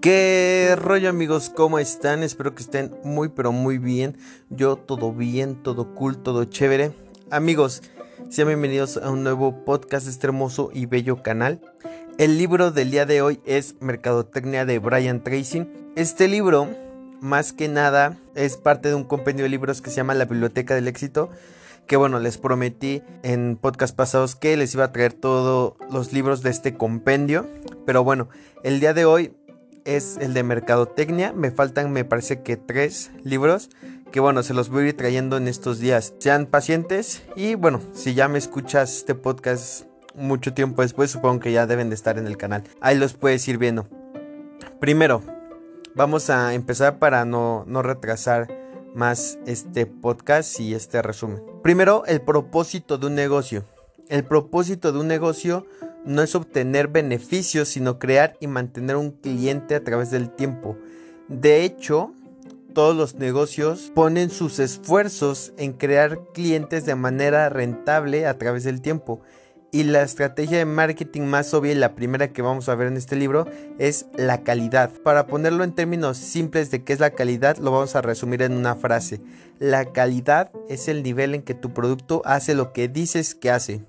¿Qué rollo amigos? ¿Cómo están? Espero que estén muy pero muy bien. Yo todo bien, todo cool, todo chévere. Amigos, sean bienvenidos a un nuevo podcast de este hermoso y bello canal. El libro del día de hoy es Mercadotecnia de Brian Tracy. Este libro, más que nada, es parte de un compendio de libros que se llama La Biblioteca del Éxito. Que bueno, les prometí en podcast pasados que les iba a traer todos los libros de este compendio. Pero bueno, el día de hoy es el de Mercadotecnia. Me faltan, me parece que tres libros. Que bueno, se los voy a ir trayendo en estos días. Sean pacientes. Y bueno, si ya me escuchas este podcast mucho tiempo después, supongo que ya deben de estar en el canal. Ahí los puedes ir viendo. Primero, vamos a empezar para no, no retrasar más este podcast y este resumen. Primero, el propósito de un negocio. El propósito de un negocio no es obtener beneficios, sino crear y mantener un cliente a través del tiempo. De hecho, todos los negocios ponen sus esfuerzos en crear clientes de manera rentable a través del tiempo. Y la estrategia de marketing más obvia y la primera que vamos a ver en este libro es la calidad. Para ponerlo en términos simples de qué es la calidad, lo vamos a resumir en una frase. La calidad es el nivel en que tu producto hace lo que dices que hace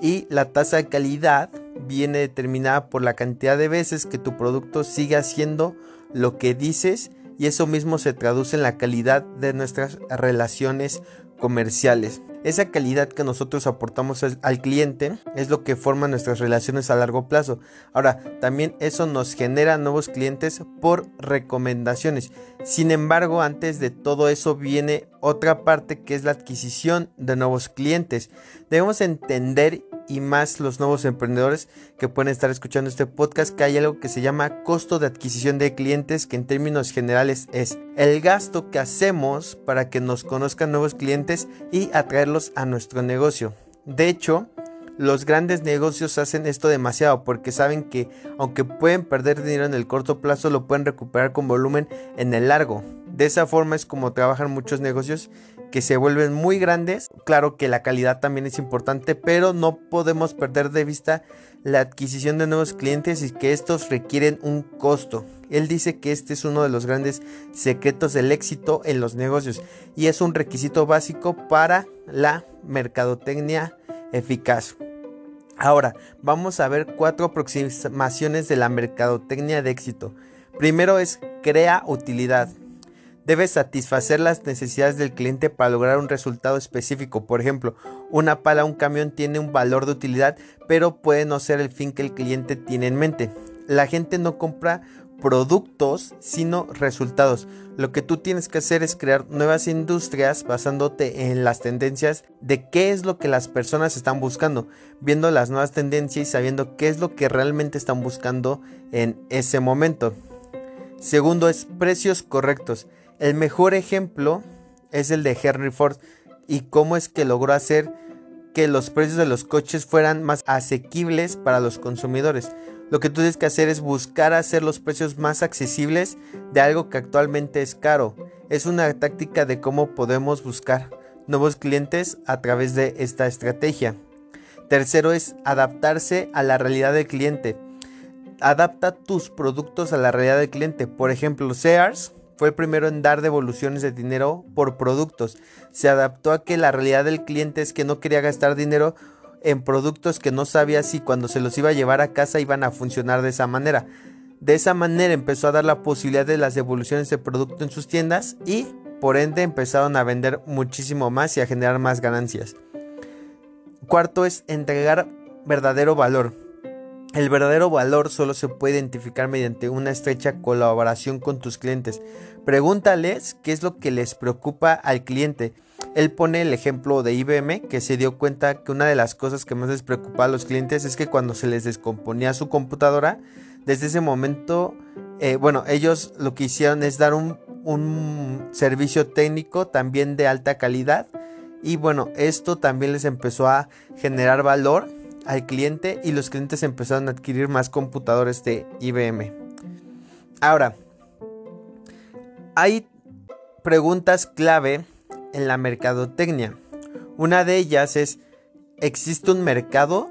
y la tasa de calidad viene determinada por la cantidad de veces que tu producto sigue haciendo lo que dices y eso mismo se traduce en la calidad de nuestras relaciones comerciales. Esa calidad que nosotros aportamos al cliente es lo que forma nuestras relaciones a largo plazo. Ahora, también eso nos genera nuevos clientes por recomendaciones. Sin embargo, antes de todo eso viene otra parte que es la adquisición de nuevos clientes. Debemos entender y más los nuevos emprendedores que pueden estar escuchando este podcast que hay algo que se llama costo de adquisición de clientes que en términos generales es el gasto que hacemos para que nos conozcan nuevos clientes y atraerlos a nuestro negocio. De hecho, los grandes negocios hacen esto demasiado porque saben que aunque pueden perder dinero en el corto plazo, lo pueden recuperar con volumen en el largo. De esa forma es como trabajan muchos negocios que se vuelven muy grandes. Claro que la calidad también es importante, pero no podemos perder de vista la adquisición de nuevos clientes y que estos requieren un costo. Él dice que este es uno de los grandes secretos del éxito en los negocios y es un requisito básico para la mercadotecnia eficaz. Ahora, vamos a ver cuatro aproximaciones de la mercadotecnia de éxito. Primero es crea utilidad. Debes satisfacer las necesidades del cliente para lograr un resultado específico. Por ejemplo, una pala un camión tiene un valor de utilidad, pero puede no ser el fin que el cliente tiene en mente. La gente no compra productos, sino resultados. Lo que tú tienes que hacer es crear nuevas industrias basándote en las tendencias de qué es lo que las personas están buscando, viendo las nuevas tendencias y sabiendo qué es lo que realmente están buscando en ese momento. Segundo es precios correctos. El mejor ejemplo es el de Henry Ford y cómo es que logró hacer que los precios de los coches fueran más asequibles para los consumidores. Lo que tú tienes que hacer es buscar hacer los precios más accesibles de algo que actualmente es caro. Es una táctica de cómo podemos buscar nuevos clientes a través de esta estrategia. Tercero es adaptarse a la realidad del cliente. Adapta tus productos a la realidad del cliente. Por ejemplo, Sears fue el primero en dar devoluciones de dinero por productos. Se adaptó a que la realidad del cliente es que no quería gastar dinero en productos que no sabía si cuando se los iba a llevar a casa iban a funcionar de esa manera. De esa manera empezó a dar la posibilidad de las devoluciones de producto en sus tiendas y por ende empezaron a vender muchísimo más y a generar más ganancias. Cuarto es entregar verdadero valor. El verdadero valor solo se puede identificar mediante una estrecha colaboración con tus clientes. Pregúntales qué es lo que les preocupa al cliente. Él pone el ejemplo de IBM que se dio cuenta que una de las cosas que más les preocupa a los clientes es que cuando se les descomponía su computadora, desde ese momento, eh, bueno, ellos lo que hicieron es dar un servicio técnico también de alta calidad y bueno, esto también les empezó a generar valor al cliente y los clientes empezaron a adquirir más computadores de IBM. Ahora, hay preguntas clave en la mercadotecnia. Una de ellas es, ¿existe un mercado?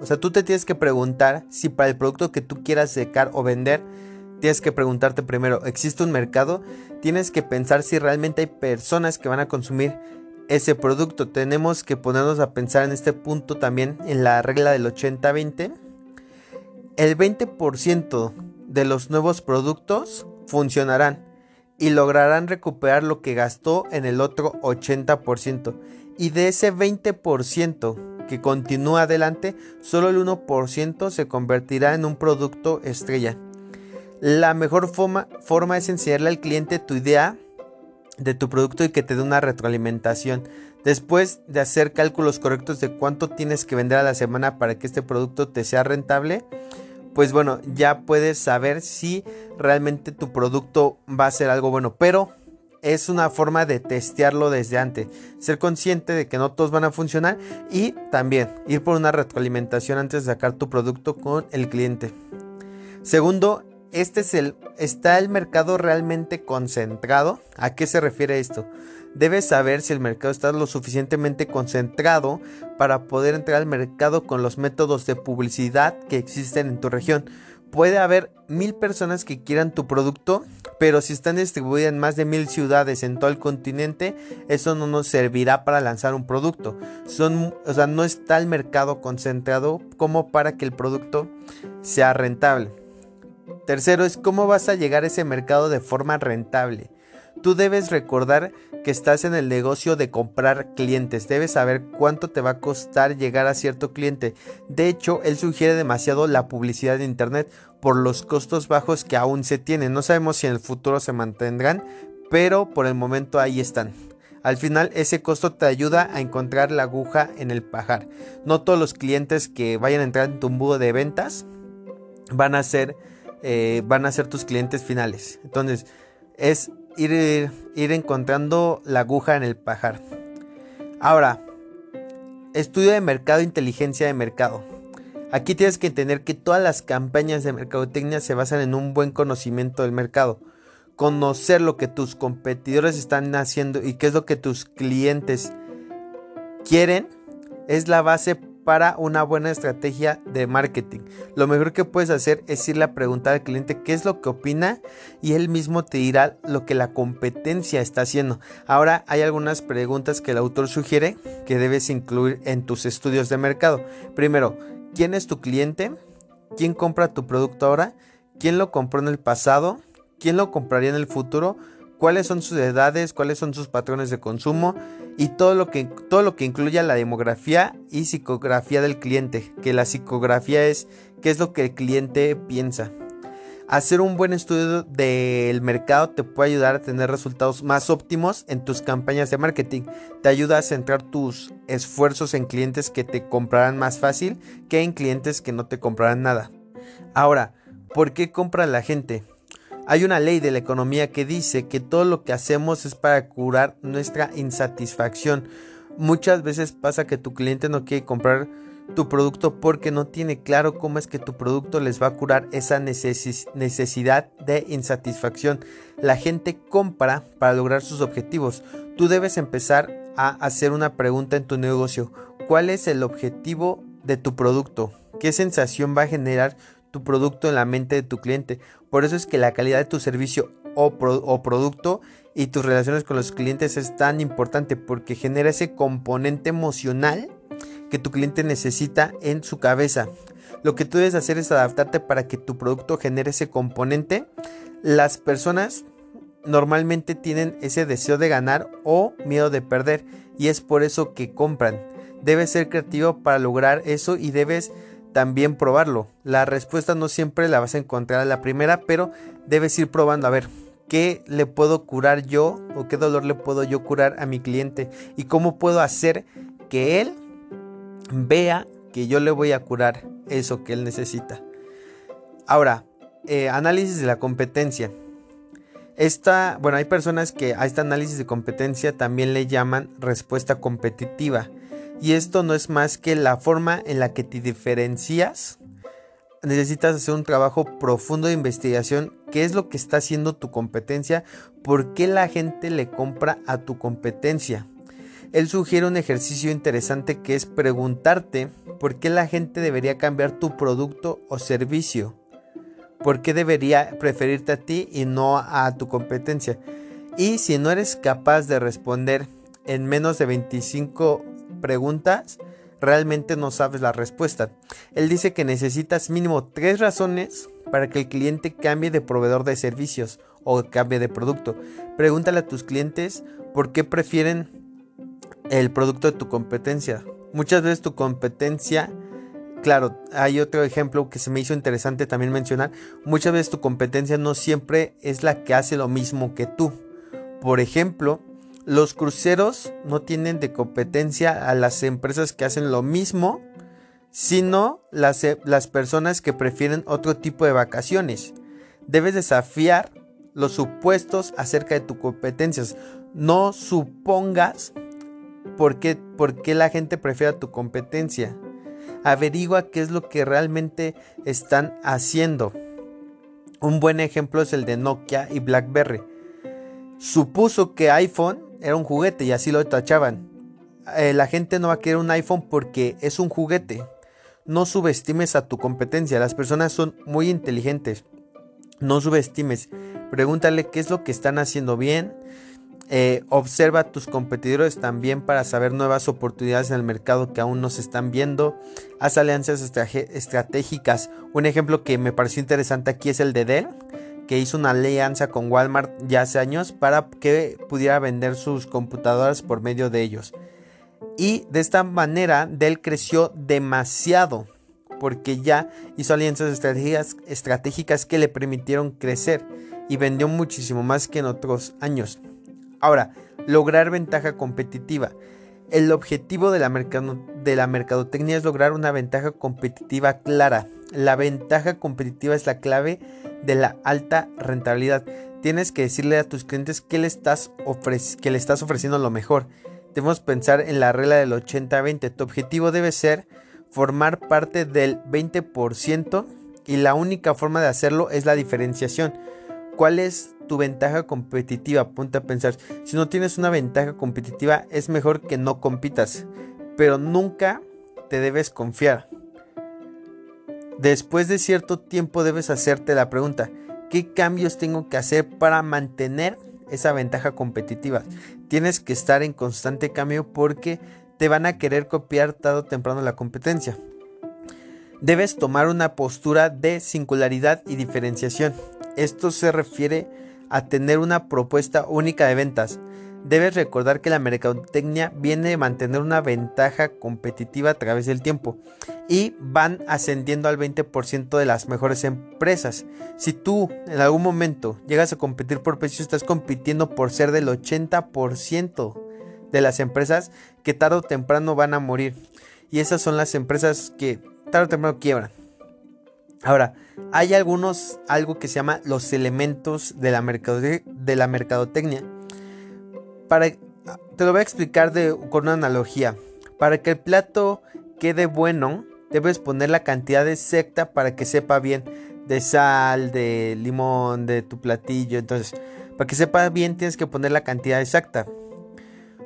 O sea, tú te tienes que preguntar si para el producto que tú quieras secar o vender, tienes que preguntarte primero, ¿existe un mercado? Tienes que pensar si realmente hay personas que van a consumir ese producto. Tenemos que ponernos a pensar en este punto también en la regla del 80-20. El 20% de los nuevos productos funcionarán y lograrán recuperar lo que gastó en el otro 80%. Y de ese 20% que continúa adelante, solo el 1% se convertirá en un producto estrella. La mejor forma, forma es enseñarle al cliente tu idea de tu producto y que te dé una retroalimentación. Después de hacer cálculos correctos de cuánto tienes que vender a la semana para que este producto te sea rentable, pues bueno, ya puedes saber si realmente tu producto va a ser algo bueno. Pero es una forma de testearlo desde antes. Ser consciente de que no todos van a funcionar y también ir por una retroalimentación antes de sacar tu producto con el cliente. Segundo, este es el, ¿está el mercado realmente concentrado? ¿A qué se refiere esto? Debes saber si el mercado está lo suficientemente concentrado para poder entrar al mercado con los métodos de publicidad que existen en tu región. Puede haber mil personas que quieran tu producto, pero si están distribuidas en más de mil ciudades en todo el continente, eso no nos servirá para lanzar un producto. O sea, no está el mercado concentrado como para que el producto sea rentable. Tercero es cómo vas a llegar a ese mercado de forma rentable. Tú debes recordar que estás en el negocio de comprar clientes. Debes saber cuánto te va a costar llegar a cierto cliente. De hecho, él sugiere demasiado la publicidad de Internet por los costos bajos que aún se tienen. No sabemos si en el futuro se mantendrán, pero por el momento ahí están. Al final ese costo te ayuda a encontrar la aguja en el pajar. No todos los clientes que vayan a entrar en tu embudo de ventas van a ser eh, van a ser tus clientes finales. Entonces, es ir, ir encontrando la aguja en el pajar. Ahora, estudio de mercado, inteligencia de mercado. Aquí tienes que entender que todas las campañas de mercadotecnia se basan en un buen conocimiento del mercado. Conocer lo que tus competidores están haciendo y qué es lo que tus clientes quieren es la base para una buena estrategia de marketing. Lo mejor que puedes hacer es irle a preguntar al cliente qué es lo que opina y él mismo te dirá lo que la competencia está haciendo. Ahora hay algunas preguntas que el autor sugiere que debes incluir en tus estudios de mercado. Primero, ¿quién es tu cliente? ¿Quién compra tu producto ahora? ¿Quién lo compró en el pasado? ¿Quién lo compraría en el futuro? ¿Cuáles son sus edades? ¿Cuáles son sus patrones de consumo? Y todo lo que, todo lo que incluya la demografía y psicografía del cliente, que la psicografía es qué es lo que el cliente piensa. Hacer un buen estudio del mercado te puede ayudar a tener resultados más óptimos en tus campañas de marketing. Te ayuda a centrar tus esfuerzos en clientes que te comprarán más fácil que en clientes que no te comprarán nada. Ahora, ¿por qué compra la gente? Hay una ley de la economía que dice que todo lo que hacemos es para curar nuestra insatisfacción. Muchas veces pasa que tu cliente no quiere comprar tu producto porque no tiene claro cómo es que tu producto les va a curar esa necesidad de insatisfacción. La gente compra para lograr sus objetivos. Tú debes empezar a hacer una pregunta en tu negocio. ¿Cuál es el objetivo de tu producto? ¿Qué sensación va a generar tu producto en la mente de tu cliente. Por eso es que la calidad de tu servicio o, producto y tus relaciones con los clientes es tan importante porque genera ese componente emocional que tu cliente necesita en su cabeza. Lo que tú debes hacer es adaptarte para que tu producto genere ese componente. Las personas normalmente tienen ese deseo de ganar o miedo de perder y es por eso que compran. Debes ser creativo para lograr eso y debes también probarlo. La respuesta no siempre la vas a encontrar a la primera, pero debes ir probando a ver qué le puedo curar yo o qué dolor le puedo yo curar a mi cliente y cómo puedo hacer que él vea que yo le voy a curar eso que él necesita. Ahora, eh, análisis de la competencia. Esta, bueno, hay personas que a este análisis de competencia también le llaman respuesta competitiva. Y esto no es más que la forma en la que te diferencias. Necesitas hacer un trabajo profundo de investigación. ¿Qué es lo que está haciendo tu competencia? ¿Por qué la gente le compra a tu competencia? Él sugiere un ejercicio interesante que es preguntarte por qué la gente debería cambiar tu producto o servicio. ¿Por qué debería preferirte a ti y no a tu competencia? Y si no eres capaz de responder en menos de 25 preguntas, realmente no sabes la respuesta. Él dice que necesitas mínimo tres razones para que el cliente cambie de proveedor de servicios o cambie de producto. Pregúntale a tus clientes por qué prefieren el producto de tu competencia. Muchas veces tu competencia, claro, hay otro ejemplo que se me hizo interesante también mencionar. Muchas veces tu competencia no siempre es la que hace lo mismo que tú. Por ejemplo, los cruceros no tienen de competencia a las empresas que hacen lo mismo, sino las, las personas que prefieren otro tipo de vacaciones. Debes desafiar los supuestos acerca de tu competencias. No supongas por qué, por qué la gente prefiere tu competencia. Averigua qué es lo que realmente están haciendo. Un buen ejemplo es el de Nokia y BlackBerry. Supuso que iPhone era un juguete y así lo tachaban. Eh, la gente no va a querer un iPhone porque es un juguete. No subestimes a tu competencia. Las personas son muy inteligentes. No subestimes. Pregúntale qué es lo que están haciendo bien. Eh, observa a tus competidores también para saber nuevas oportunidades en el mercado que aún no se están viendo. Haz alianzas estratégicas. Un ejemplo que me pareció interesante aquí es el de Dell, que hizo una alianza con Walmart ya hace años para que pudiera vender sus computadoras por medio de ellos. Y de esta manera Dell creció demasiado porque ya hizo alianzas estratégicas, estratégicas que le permitieron crecer y vendió muchísimo más que en otros años. Ahora, lograr ventaja competitiva. El objetivo de la, mercadotecnia es lograr una ventaja competitiva clara. La ventaja competitiva es la clave de la alta rentabilidad. Tienes que decirle a tus clientes que le estás, que le estás ofreciendo lo mejor. Debemos pensar en la regla del 80-20. Tu objetivo debe ser formar parte del 20% y la única forma de hacerlo es la diferenciación. ¿Cuál es tu ventaja competitiva? Ponte a pensar. Si no tienes una ventaja competitiva, es mejor que no compitas. Pero nunca te debes confiar. Después de cierto tiempo debes hacerte la pregunta, ¿qué cambios tengo que hacer para mantener esa ventaja competitiva? Tienes que estar en constante cambio porque te van a querer copiar tarde o temprano la competencia. Debes tomar una postura de singularidad y diferenciación. Esto se refiere a tener una propuesta única de ventas. Debes recordar que la mercadotecnia viene de mantener una ventaja competitiva a través del tiempo y van ascendiendo al 20% de las mejores empresas. Si tú en algún momento llegas a competir por precios, estás compitiendo por ser del 80% de las empresas que tarde o temprano van a morir. Y esas son las empresas que tarde o temprano quiebran. Ahora, hay algunos, algo que se llama los elementos de la, de la mercadotecnia. Para, te lo voy a explicar con una analogía. Para que el plato quede bueno, debes poner la cantidad exacta para que sepa bien de sal, de limón, de tu platillo. Entonces, para que sepa bien tienes que poner la cantidad exacta.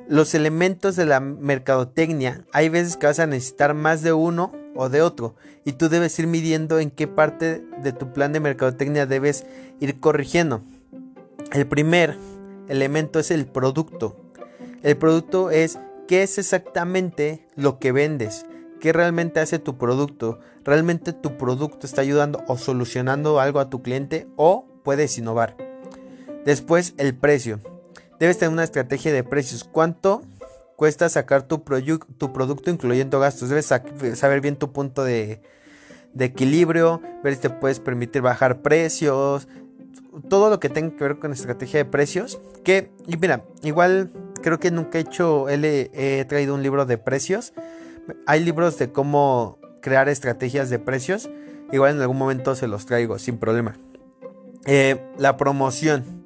Los elementos de la mercadotecnia, hay veces que vas a necesitar más de uno o de otro y tú debes ir midiendo en qué parte de tu plan de mercadotecnia debes ir corrigiendo. El primer elemento es el producto. El producto es qué es exactamente lo que vendes, qué realmente hace tu producto. ¿Realmente tu producto está ayudando o solucionando algo a tu cliente o puedes innovar? Después el precio. Debes tener una estrategia de precios. ¿Cuánto cuesta sacar tu, producto incluyendo gastos. Debes saber bien tu punto de, equilibrio, ver si te puedes permitir bajar precios, todo lo que tenga que ver con estrategia de precios. Que, y mira, igual creo que nunca he hecho, he, traído un libro de precios. Hay libros de cómo crear estrategias de precios. Igual en algún momento se los traigo sin problema. Eh, la promoción.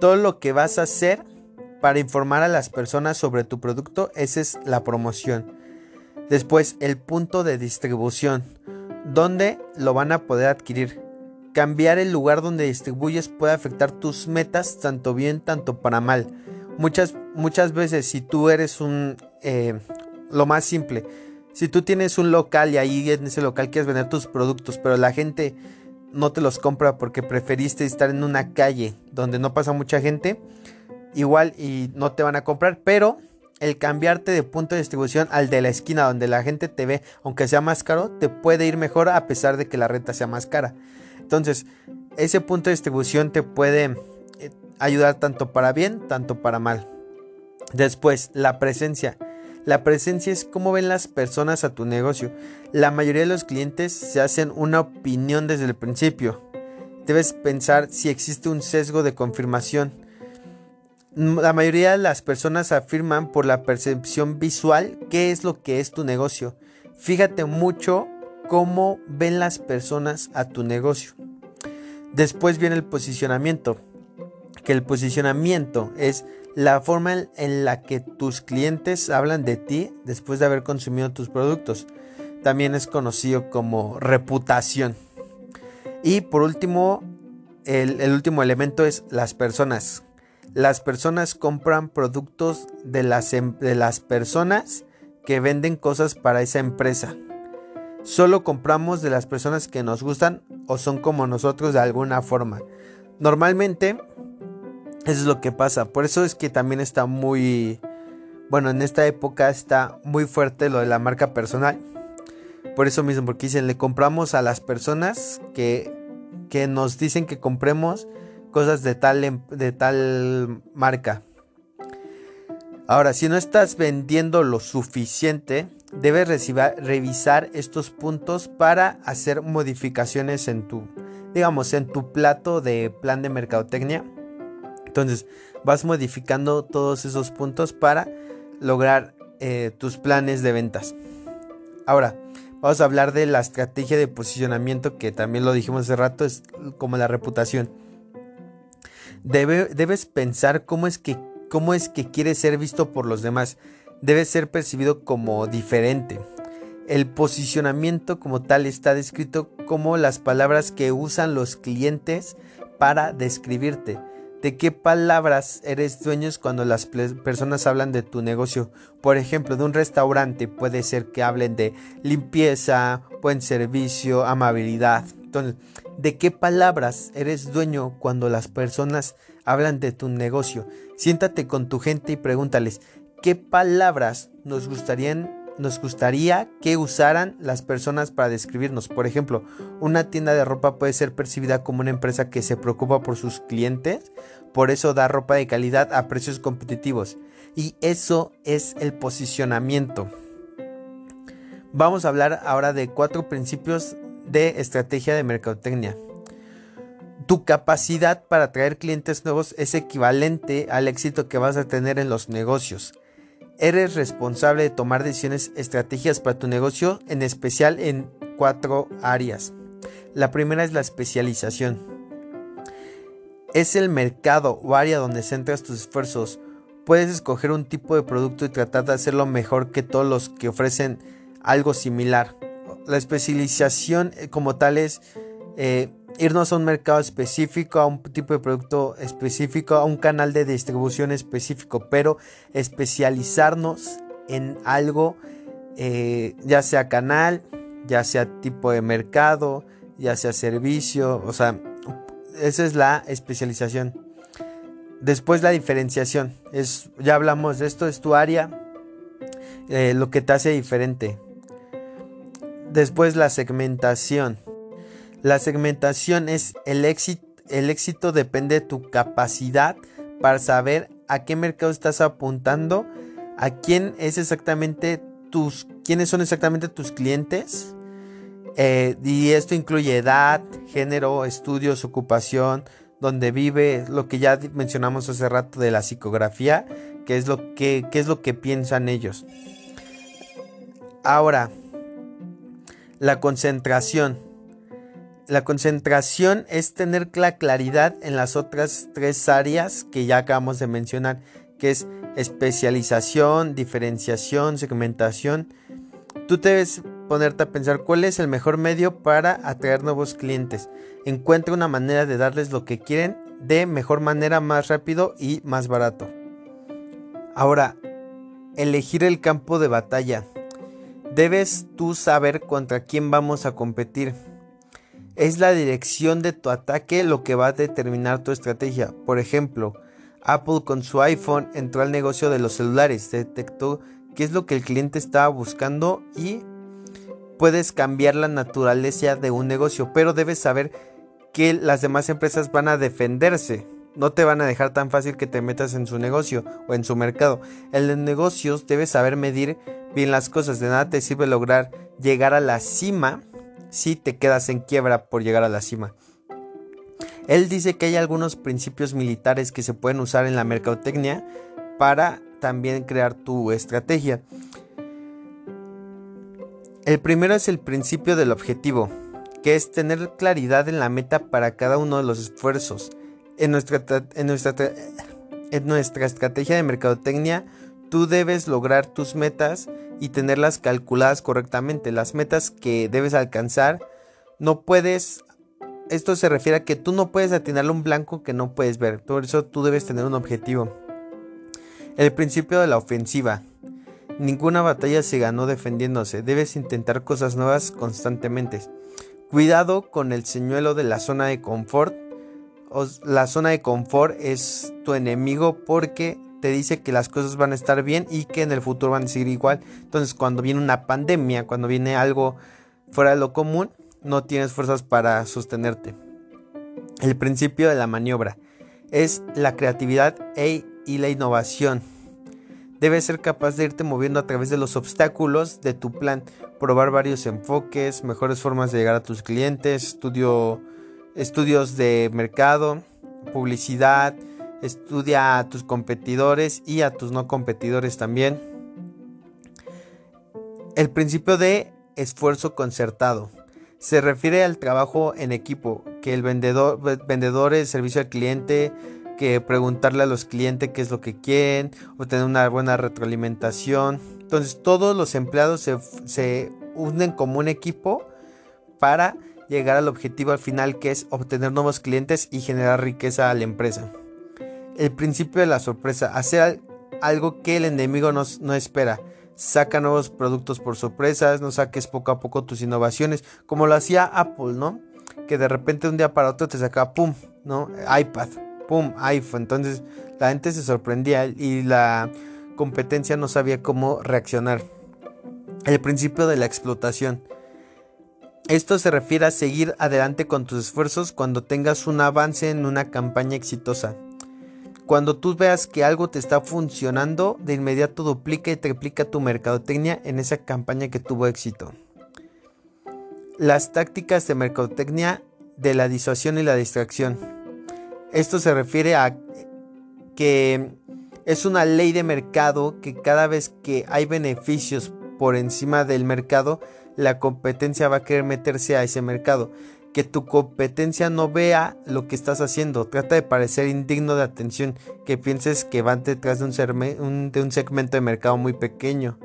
Todo lo que vas a hacer para informar a las personas sobre tu producto, esa es la promoción. Después, el punto de distribución, ¿dónde lo van a poder adquirir? Cambiar el lugar donde distribuyes puede afectar tus metas tanto bien, tanto para mal. Muchas, muchas veces si tú eres un... Eh, lo más simple, si tú tienes un local y ahí en ese local quieres vender tus productos, pero la gente no te los compra porque preferiste estar en una calle donde no pasa mucha gente, igual y no te van a comprar, pero el cambiarte de punto de distribución al de la esquina donde la gente te ve, aunque sea más caro, te puede ir mejor a pesar de que la renta sea más cara. Entonces, ese punto de distribución te puede eh, ayudar tanto para bien, tanto para mal. Después, la presencia. La presencia es cómo ven las personas a tu negocio. La mayoría de los clientes se hacen una opinión desde el principio. Debes pensar si existe un sesgo de confirmación. La mayoría de las personas afirman por la percepción visual qué es lo que es tu negocio. Fíjate mucho cómo ven las personas a tu negocio. Después viene el posicionamiento, que el posicionamiento es la forma en la que tus clientes hablan de ti después de haber consumido tus productos. También es conocido como reputación. Y por último, el, último elemento es las personas. Las personas compran productos de las, em, de las personas que venden cosas para esa empresa. Solo compramos de las personas que nos gustan o son como nosotros de alguna forma. Normalmente eso es lo que pasa. Por eso es que también está muy... Bueno, en esta época está muy fuerte lo de la marca personal. Por eso mismo, porque dicen, le compramos a las personas que, que nos dicen que compremos cosas de tal, em, de tal marca. Ahora, si no estás vendiendo lo suficiente, debes revisar estos puntos para hacer modificaciones en tu, digamos, en tu plato de plan de mercadotecnia entonces vas modificando todos esos puntos para lograr eh, tus planes de ventas. Ahora, vamos a hablar de la estrategia de posicionamiento que también lo dijimos hace rato, es como la reputación. debes pensar cómo es, que, cómo es que quieres ser visto por los demás. Debe ser percibido como diferente. El posicionamiento como tal está descrito como las palabras que usan los clientes para describirte de qué palabras eres dueños cuando las personas hablan de tu negocio. Por ejemplo, de un restaurante puede ser que hablen de limpieza, buen servicio, amabilidad. Entonces, ¿de qué palabras eres dueño cuando las personas hablan de tu negocio? Siéntate con tu gente y pregúntales, ¿qué palabras nos gustarían nos gustaría que usaran las personas para describirnos. Por ejemplo, una tienda de ropa puede ser percibida como una empresa que se preocupa por sus clientes, por eso da ropa de calidad a precios competitivos. Y eso es el posicionamiento. Vamos a hablar ahora de cuatro principios de estrategia de mercadotecnia. Tu capacidad para atraer clientes nuevos es equivalente al éxito que vas a tener en los negocios. Eres responsable de tomar decisiones estrategias para tu negocio, en especial en cuatro áreas. La primera es la especialización. Es el mercado o área donde centras tus esfuerzos. Puedes escoger un tipo de producto y tratar de hacerlo mejor que todos los que ofrecen algo similar. La especialización eh, como tal es eh, irnos a un mercado específico, a un tipo de producto específico, a un canal de distribución específico, pero especializarnos en algo, eh, ya sea canal, ya sea tipo de mercado, ya sea servicio, o sea, esa es la especialización. Después la diferenciación, es, ya hablamos de esto, es tu área, eh, lo que te hace diferente. Después la segmentación la segmentación es el éxito, el éxito depende de tu capacidad para saber a qué mercado estás apuntando, a quién es exactamente tus, quiénes son exactamente tus clientes. Eh, y esto incluye edad, género, estudios, ocupación, donde vive, lo que ya mencionamos hace rato de la psicografía, que es lo que, qué es lo que piensan ellos. Ahora, la concentración. La concentración es tener la claridad en las otras tres áreas que ya acabamos de mencionar, que es especialización, diferenciación, segmentación. Tú debes ponerte a pensar cuál es el mejor medio para atraer nuevos clientes. Encuentra una manera de darles lo que quieren de mejor manera, más rápido y más barato. Ahora, elegir el campo de batalla. Debes tú saber contra quién vamos a competir Es la dirección de tu ataque lo que va a determinar tu estrategia. Por ejemplo, Apple con su iPhone entró al negocio de los celulares, detectó qué es lo que el cliente estaba buscando y puedes cambiar la naturaleza de un negocio, pero debes saber que las demás empresas van a defenderse. No te van a dejar tan fácil que te metas en su negocio o en su mercado. En los negocios debes saber medir bien las cosas. De nada te sirve lograr llegar a la cima si te quedas en quiebra por llegar a la cima. Él dice que hay algunos principios militares que se pueden usar en la mercadotecnia para también crear tu estrategia. El primero es el principio del objetivo, que es tener claridad en la meta para cada uno de los esfuerzos. En nuestra, en nuestra, en nuestra estrategia de mercadotecnia, tú debes lograr tus metas y tenerlas calculadas correctamente. Las metas que debes alcanzar, no puedes... Esto se refiere a que tú no puedes atinarle un blanco que no puedes ver. Por eso tú debes tener un objetivo. El principio de la ofensiva. Ninguna batalla se ganó defendiéndose. Debes intentar cosas nuevas constantemente. Cuidado con el señuelo de la zona de confort. La zona de confort es tu enemigo porque te dice que las cosas van a estar bien y que en el futuro van a seguir igual. Entonces cuando viene una pandemia, cuando viene algo fuera de lo común, no tienes fuerzas para sostenerte. El principio de la maniobra es la creatividad e, y la innovación. Debes ser capaz de irte moviendo a través de los obstáculos de tu plan, probar varios enfoques, mejores formas de llegar a tus clientes, estudio, estudios de mercado, publicidad, Estudia a tus competidores y a tus no competidores también. El principio de esfuerzo concertado se refiere al trabajo en equipo, que el vendedor, vendedor el servicio al cliente, que preguntarle a los clientes qué es lo que quieren, obtener una buena retroalimentación. Entonces todos los empleados se, se unen como un equipo para llegar al objetivo al final que es obtener nuevos clientes y generar riqueza a la empresa el principio de la sorpresa, hacer algo que el enemigo no, no espera. Saca nuevos productos por sorpresas, no saques poco a poco tus innovaciones, como lo hacía Apple, ¿no? Que de repente un día para otro te sacaba, ¡pum! ¿no? iPad, ¡pum! iPhone. Entonces la gente se sorprendía y la competencia no sabía cómo reaccionar. El principio de la explotación. Esto se refiere a seguir adelante con tus esfuerzos cuando tengas un avance en una campaña exitosa. Cuando tú veas que algo te está funcionando, de inmediato duplica y triplica tu mercadotecnia en esa campaña que tuvo éxito. Las tácticas de mercadotecnia de la disuasión y la distracción. Esto se refiere a que es una ley de mercado que cada vez que hay beneficios por encima del mercado, la competencia va a querer meterse a ese mercado que tu competencia no vea lo que estás haciendo. Trata de parecer indigno de atención, que pienses que van detrás de un, de un segmento de mercado muy pequeño.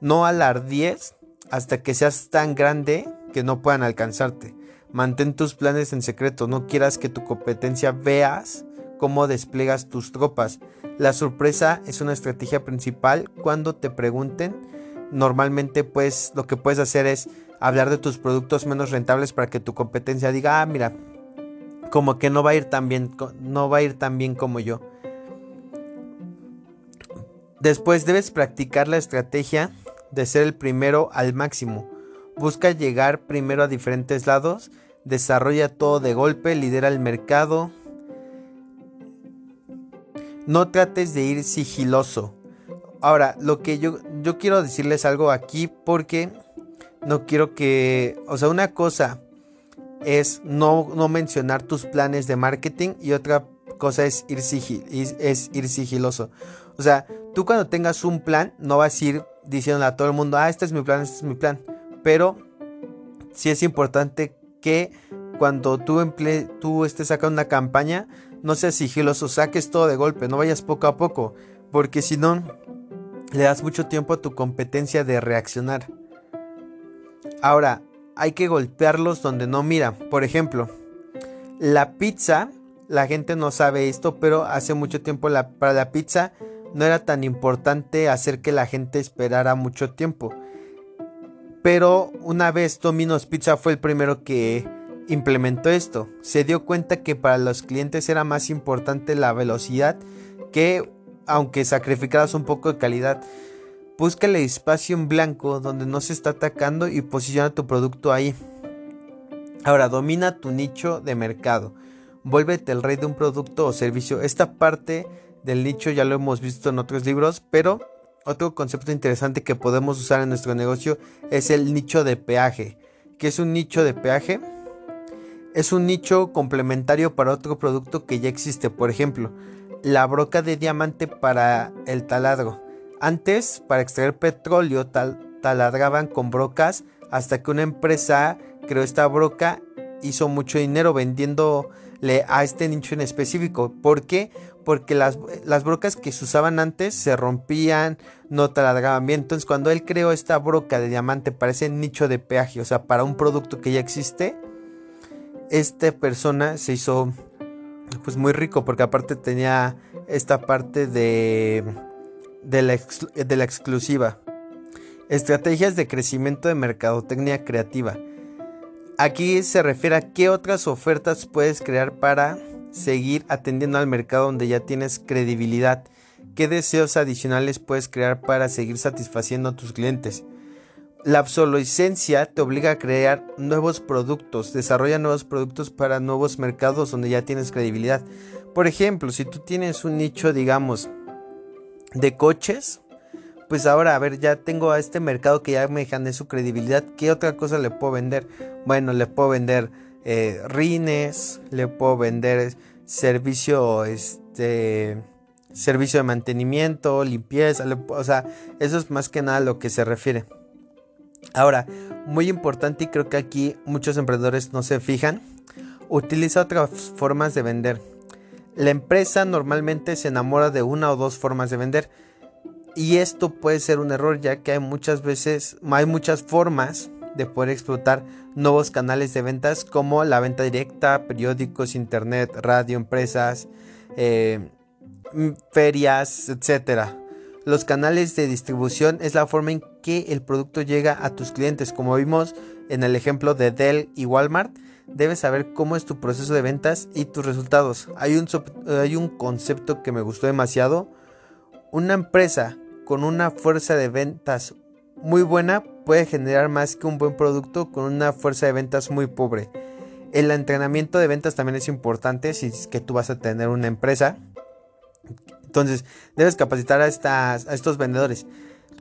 No alardies hasta que seas tan grande que no puedan alcanzarte. Mantén tus planes en secreto, no quieras que tu competencia veas cómo despliegas tus tropas. La sorpresa es una estrategia principal cuando te pregunten. Normalmente pues lo que puedes hacer es hablar de tus productos menos rentables para que tu competencia diga, ah, mira, como que no va a ir tan bien, no va a ir tan bien como yo. Después debes practicar la estrategia de ser el primero al máximo. Busca llegar primero a diferentes lados, desarrolla todo de golpe, lidera el mercado. No trates de ir sigiloso. Ahora, lo que yo, yo quiero decirles algo aquí porque no quiero que, o sea, una cosa es no, no mencionar tus planes de marketing y otra cosa es ir, es ir sigiloso. O sea, tú cuando tengas un plan no vas a ir diciéndole a todo el mundo, ah, este es mi plan, este es mi plan. Pero sí es importante que cuando tú, emple tú estés sacando una campaña, no seas sigiloso, saques todo de golpe, no vayas poco a poco, porque si no, le das mucho tiempo a tu competencia de reaccionar. Ahora, hay que golpearlos donde no mira. Por ejemplo, la pizza, la gente no sabe esto, pero hace mucho tiempo para la pizza no era tan importante hacer que la gente esperara mucho tiempo. Pero una vez Domino's Pizza fue el primero que implementó esto. Se dio cuenta que para los clientes era más importante la velocidad que aunque sacrificaras un poco de calidad. Busca el espacio en blanco donde no se está atacando y posiciona tu producto ahí. Ahora, domina tu nicho de mercado. Vuélvete el rey de un producto o servicio. Esta parte del nicho ya lo hemos visto en otros libros, pero otro concepto interesante que podemos usar en nuestro negocio es el nicho de peaje. ¿Qué es un nicho de peaje? Es un nicho complementario para otro producto que ya existe. Por ejemplo, la broca de diamante para el taladro. Antes, para extraer petróleo, taladraban con brocas hasta que una empresa creó esta broca, hizo mucho dinero vendiéndole a este nicho en específico. ¿Por qué? Porque las, las brocas que se usaban antes se rompían, no taladraban bien. Entonces, cuando él creó esta broca de diamante para ese nicho de peaje, o sea, para un producto que ya existe, esta persona se hizo pues muy rico porque aparte tenía esta parte de, de, la, exclusiva. Estrategias de crecimiento de mercadotecnia creativa. Aquí se refiere a qué otras ofertas puedes crear para seguir atendiendo al mercado donde ya tienes credibilidad. ¿Qué deseos adicionales puedes crear para seguir satisfaciendo a tus clientes? La obsolescencia te obliga a crear nuevos productos, desarrolla nuevos productos para nuevos mercados donde ya tienes credibilidad. Por ejemplo, si tú tienes un nicho, digamos, de coches, pues ahora, a ver, ya tengo a este mercado que ya me gané su credibilidad, ¿qué otra cosa le puedo vender? Bueno, le puedo vender eh, rines, le puedo vender servicio, este, servicio de mantenimiento, limpieza, o sea, eso es más que nada lo que se refiere. Ahora, muy importante y creo que aquí muchos emprendedores no se fijan, utiliza otras formas de vender. La empresa normalmente se enamora de una o dos formas de vender y esto puede ser un error ya que hay muchas veces, hay muchas formas de poder explotar nuevos canales de ventas como la venta directa, periódicos, internet, radio, empresas, eh, ferias, etcétera. Los canales de distribución es la forma en que el producto llega a tus clientes. Como vimos en el ejemplo de Dell y Walmart, debes saber cómo es tu proceso de ventas y tus resultados. Hay un, hay un concepto que me gustó demasiado. Una empresa con una fuerza de ventas muy buena puede generar más que un buen producto con una fuerza de ventas muy pobre. El entrenamiento de ventas también es importante si es que tú vas a tener una empresa entonces, debes capacitar a, estas, a estos vendedores.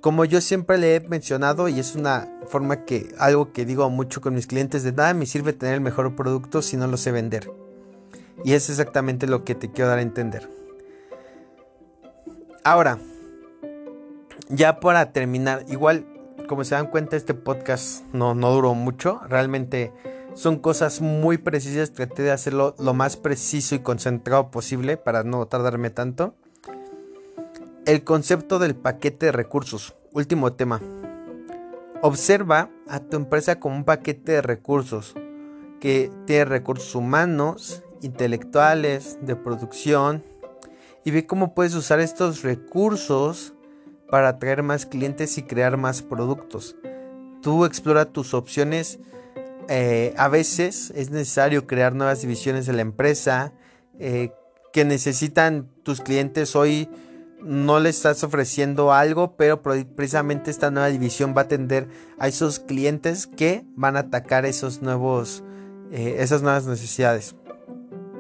Como yo siempre le he mencionado, y es una forma que, algo que digo mucho con mis clientes, de nada me sirve tener el mejor producto si no lo sé vender. Y es exactamente lo que te quiero dar a entender. Ahora, ya para terminar, igual, como se dan cuenta, este podcast no, no duró mucho. Realmente son cosas muy precisas. Traté de hacerlo lo más preciso y concentrado posible para no tardarme tanto. El concepto del paquete de recursos. Último tema. Observa a tu empresa como un paquete de recursos que tiene recursos humanos, intelectuales, de producción y ve cómo puedes usar estos recursos para atraer más clientes y crear más productos. Tú explora tus opciones. Eh, a veces es necesario crear nuevas divisiones de la empresa eh, que necesitan tus clientes hoy no le estás ofreciendo algo, pero precisamente esta nueva división va a atender a esos clientes que van a atacar esos nuevos, eh, esas nuevas necesidades.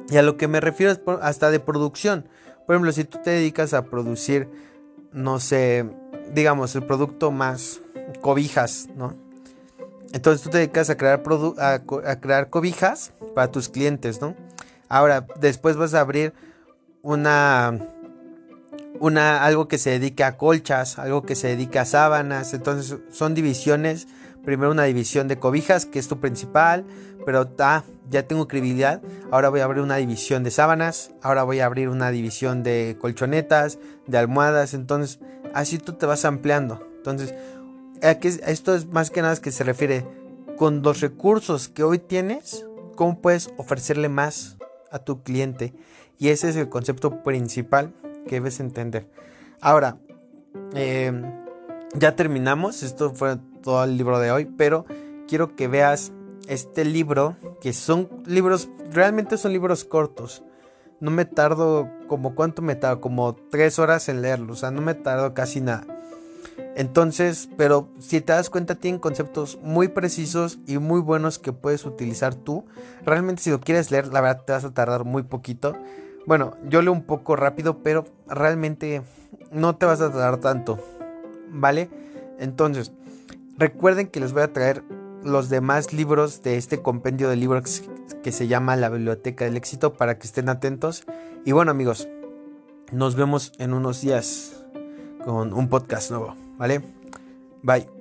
Y a lo que me refiero es hasta de producción. Por ejemplo, si tú te dedicas a producir, no sé, digamos, el producto más cobijas, ¿no? Entonces tú te dedicas a crear, a, a crear cobijas para tus clientes, ¿no? Ahora, después vas a abrir una una, algo que se dedica a colchas, algo que se dedica a sábanas. Entonces son divisiones. Primero una división de cobijas, que es tu principal, pero ah, ya tengo credibilidad. Ahora voy a abrir una división de sábanas, ahora voy a abrir una división de colchonetas, de almohadas. Entonces así tú te vas ampliando. Entonces esto es más que nada que se refiere con los recursos que hoy tienes, cómo puedes ofrecerle más a tu cliente. Y ese es el concepto principal que debes entender. Ahora, em, ya terminamos. Esto fue todo el libro de hoy, pero quiero que veas este libro, que son libros, realmente son libros cortos. No me tardo, como cuánto me tardo, como tres horas en leerlo, o sea, no me tardo casi nada. Entonces, pero si te das cuenta, tienen conceptos muy precisos y muy buenos que puedes utilizar tú. Realmente si lo quieres leer, la verdad te vas a tardar muy poquito. Bueno, yo leo un poco rápido, pero realmente no te vas a tardar tanto. ¿Vale? Entonces, recuerden que les voy a traer los demás libros de este compendio de libros que se llama La Biblioteca del Éxito para que estén atentos. Y bueno amigos, nos vemos en unos días con un podcast nuevo. ¿Vale? Bye.